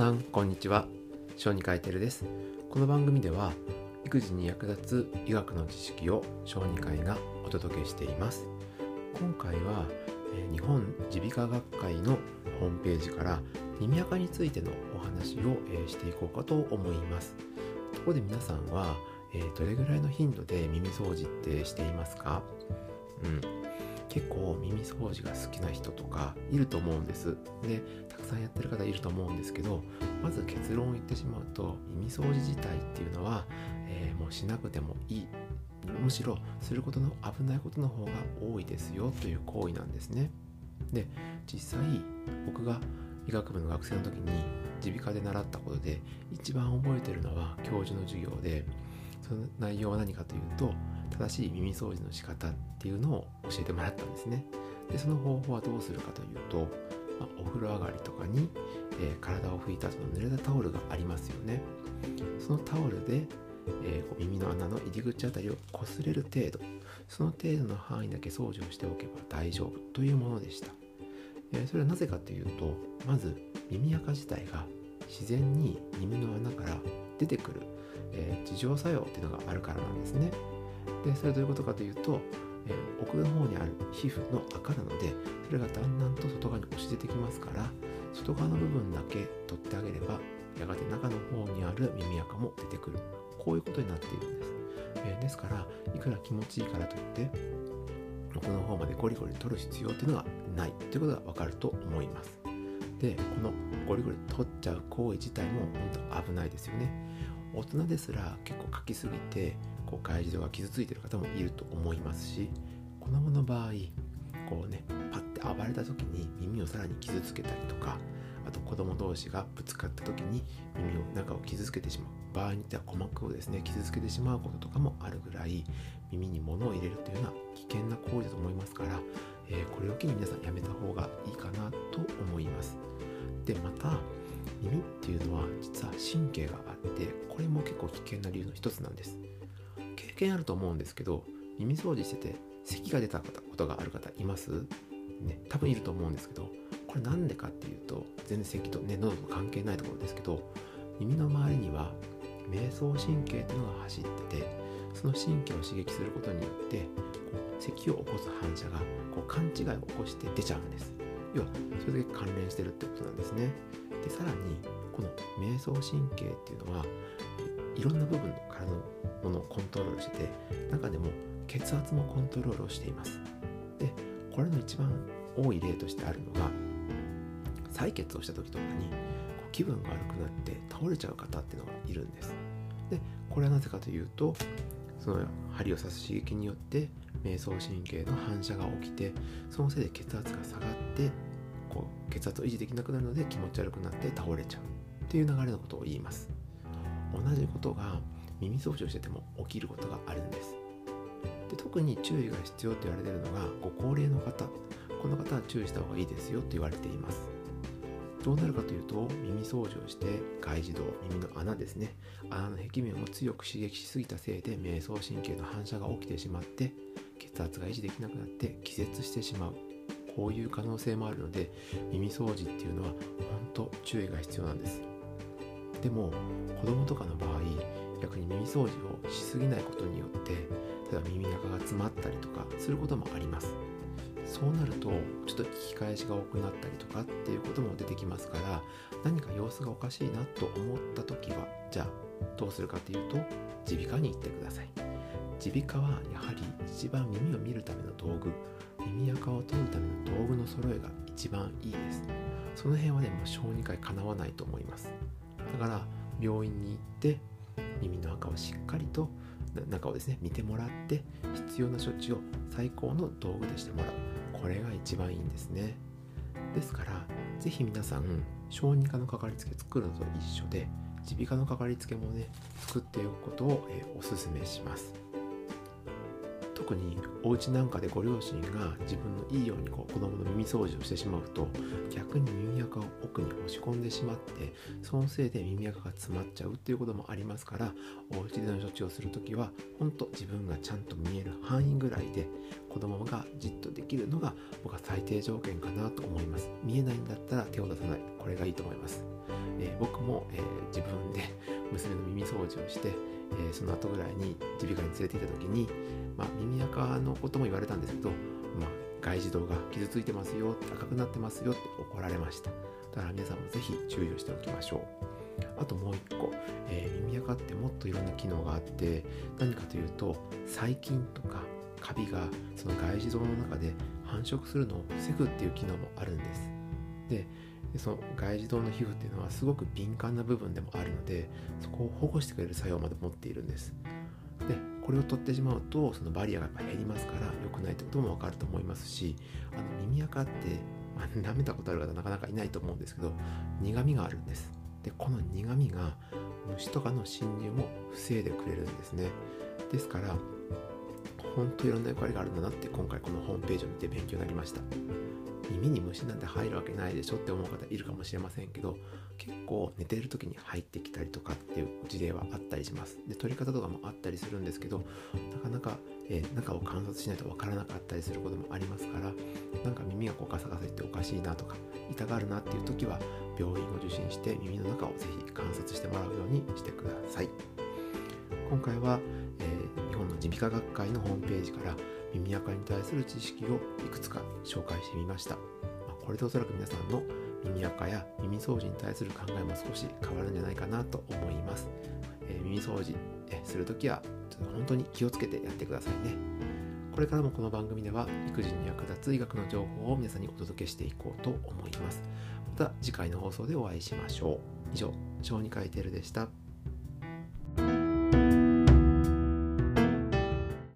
さんこんにちは。小児科医テルです。この番組では育児に役立つ医学の知識を小児科医がお届けしています。今回は日本耳鼻科学会のホームページから耳垢についてのお話をしていこうかと思います。ところで皆さんはどれぐらいの頻度で耳掃除ってしていますか？うん。結構耳掃除が好きな人とかいると思うんです。でたくさんやってる方いると思うんですけどまず結論を言ってしまうと耳掃除自体っていうのは、えー、もうしなくてもいい。むしろすることの危ないことの方が多いですよという行為なんですね。で実際僕が医学部の学生の時に耳鼻科で習ったことで一番覚えてるのは教授の授業でその内容は何かというと正しい耳掃除の仕方っていうのを教えてもらったんですね。でその方法はどうするかというと、まあ、お風呂上がりとかに、えー、体を拭いた後の濡れたタオルがありますよね。そのタオルで、えー、耳の穴の入り口あたりをこすれる程度その程度の範囲だけ掃除をしておけば大丈夫というものでした、えー、それはなぜかというとまず耳垢自体が自然に耳の穴から出てくる、えー、自浄作用っていうのがあるからなんですね。でそれはどういうことかというと、えー、奥の方にある皮膚の赤なのでそれがだんだんと外側に押し出てきますから外側の部分だけ取ってあげればやがて中の方にある耳垢も出てくる。こういうことになっているんです、えー、ですからいくら気持ちいいからといって奥の方までゴリゴリ取る必要っていうのはないということがわかると思います。でこのゴリゴリ取っちゃう行為自体も本当危ないですよね。大人ですら結構書きすぎてこう外耳道が傷ついてる方もいると思いますし子供の場合こうねパッて暴れた時に耳をさらに傷つけたりとかあと子供同士がぶつかった時に耳を中を傷つけてしまう。場合によっては鼓膜をですね傷つけてしまうこととかもあるぐらい耳に物を入れるというような危険な行為だと思いますから、えー、これを機に皆さんやめた方がいいかなと思います。でまた耳っていうのは実は神経があってこれも結構危険な理由の一つなんです。経験あると思うんですけど耳掃除してて咳が出たことがある方います？ね多分いると思うんですけどこれなんでかっていうと全然咳とね喉と関係ないところですけど耳の周りには瞑想神経っていうのが走っててその神経を刺激することによって咳を起こす反射がこう勘違いを起こして出ちゃうんです。要はそれだけ関連してるってことなんですね。でさらにこの瞑想神経っていうのはいろんな部分の体のものをコントロールしてて中でも血圧もコントロールをしています。でこれの一番多い例としてあるのが採血をした時とかに気分が悪くなって倒れちゃう方っていうのがいるんです。でこれはなぜかというとその針を刺す刺激によって瞑想神経の反射が起きてそのせいで血圧が下がってこう血圧を維持できなくなるので気持ち悪くなって倒れちゃう。っていう流れのことを言います。同じことが耳掃除をしてても起きることがあるんです。で特に注意が必要と言われているのがご高齢の方。この方は注意した方がいいですよと言われています。どうなるかというと耳掃除をして外耳道耳の穴ですね。穴の壁面を強く刺激しすぎたせいで瞑想神経の反射が起きてしまって血圧が維持できなくなって気絶してしまう。こういう可能性もあるので耳掃除っていうのは本当注意が必要なんです。でも子供とかの場合逆に耳掃除をしすぎないことによって例えば耳中が詰まったりとかすることもあります。そうなるとちょっと聞き返しが多くなったりとかっていうことも出てきますから何か様子がおかしいなと思った時はじゃあどうするかというと耳鼻科に行ってください。耳鼻科はやはり一番耳を見るための道具。耳垢を取るための道具の揃えが一番いいです。その辺はねもう小児科医かなわないと思います。だから病院に行って耳の赤をしっかりと中をですね見てもらって必要な処置を最高の道具でしてもらう。これが一番いいんですね。ですから是非皆さん小児科のかかりつけ作るのと一緒で耳鼻科のかかりつけもね作っておくことを、えー、おすすめします。特にお家なんかでご両親が自分のいいようにこう子供の耳掃除をしてしまうと逆に耳垢を奥に押し込んでしまってそのせいで耳垢が詰まっちゃうっていうこともありますからお家での処置をする時は本当自分がちゃんと見える範囲ぐらいで子供がじっとできるのが僕は最低条件かなと思います。見えないんだったら手を出さない。これがいいと思います、えー、僕も、えー、自分で娘の耳掃除をして、えー、その後ぐらいに耳鼻科に連れて行った時に、まあ、耳垢のことも言われたんですけど、まあ、外耳道が傷ついてますよ赤くなってますよって怒られました。だから皆さんもぜひ注意をしておきましょう。あともう一個、えー、耳垢ってもっといろんな機能があって何かというと細菌とかカビがその外耳道の中で繁殖するのを防ぐっていう機能もあるんです。ででその外耳道の皮膚っていうのはすごく敏感な部分でもあるのでそこを保護してくれる作用まで持っているんです。でこれを取ってしまうとそのバリアがやっぱ減りますから良くないってことも分かると思いますしあの耳垢って、まあ、舐めたことある方なかなかいないと思うんですけど苦みがあるんです。でこの苦みが虫とかの侵入も防いでくれるんですね。ですから本当いろんな役割があるんだなって今回このホームページを見て勉強になりました。耳に虫なんて入るわけないでしょって思う方いるかもしれませんけど結構寝てる時に入ってきたりとかっていう事例はあったりします。で取り方とかもあったりするんですけどなかなか、えー、中を観察しないとわからなかったりすることもありますからなんか耳がこうガサガサっておかしいなとか痛がるなっていう時は病院を受診して耳の中をぜひ観察してもらうようにしてください。今回は、えー、日本の耳鼻科学会のホームページから耳垢に対する知識をいくつか紹介してみました、ま、これでおそらく皆さんの耳垢や耳掃除に対する考えも少し変わるんじゃないかなと思います、えー、耳掃除するときはちょっと本当に気をつけてやってくださいね。これからもこの番組では育児に役立つ医学の情報を皆さんにお届けしていこうと思います。また次回の放送でお会いしましょう。以上小児科医テルでした。